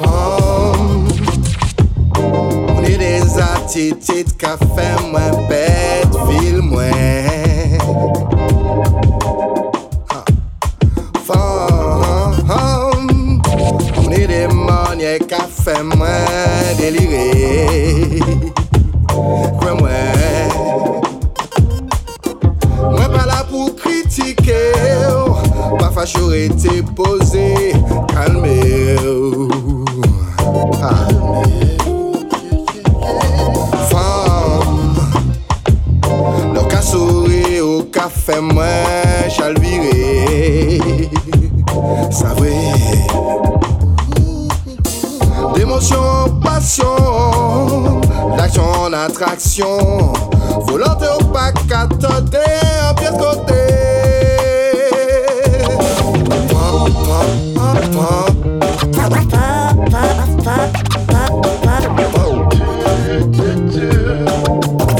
fom Mouni de zatitit ka fe mwen pet vil mwen Fom Mouni de manye ka fe mwen delire Kwe mwen Mwen pala pou kritike ou. Pa fachore te pose Kalme ou. Fam Lò ka sore ou ka fè mwen chalvire Sa vre D'émotion, passion D'action, d'attraction pas qu'à tenter Un pied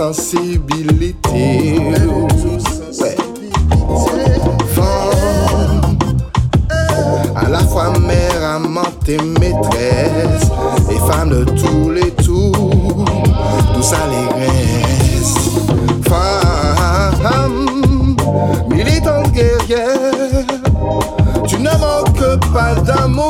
sensibilité. Ouais. Femme, à la fois mère, amante et Adam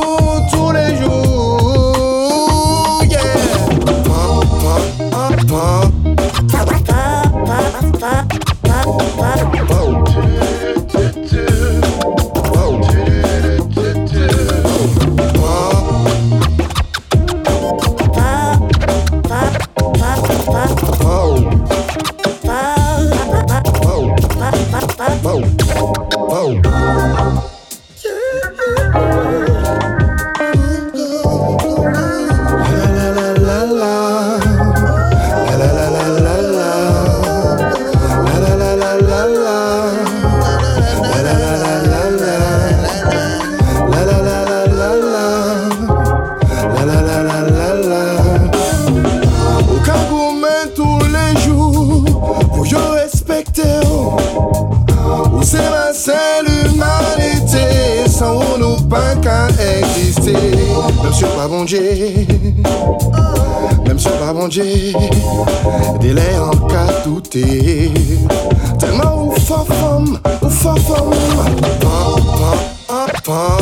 c'est la seule humanité Sans ou nous pas qu'à exister. Même si pas bon Dieu Même si pas bon Dieu Délai en cas douter Tellement ou fort femme Ou fort femme pam, pam, pam.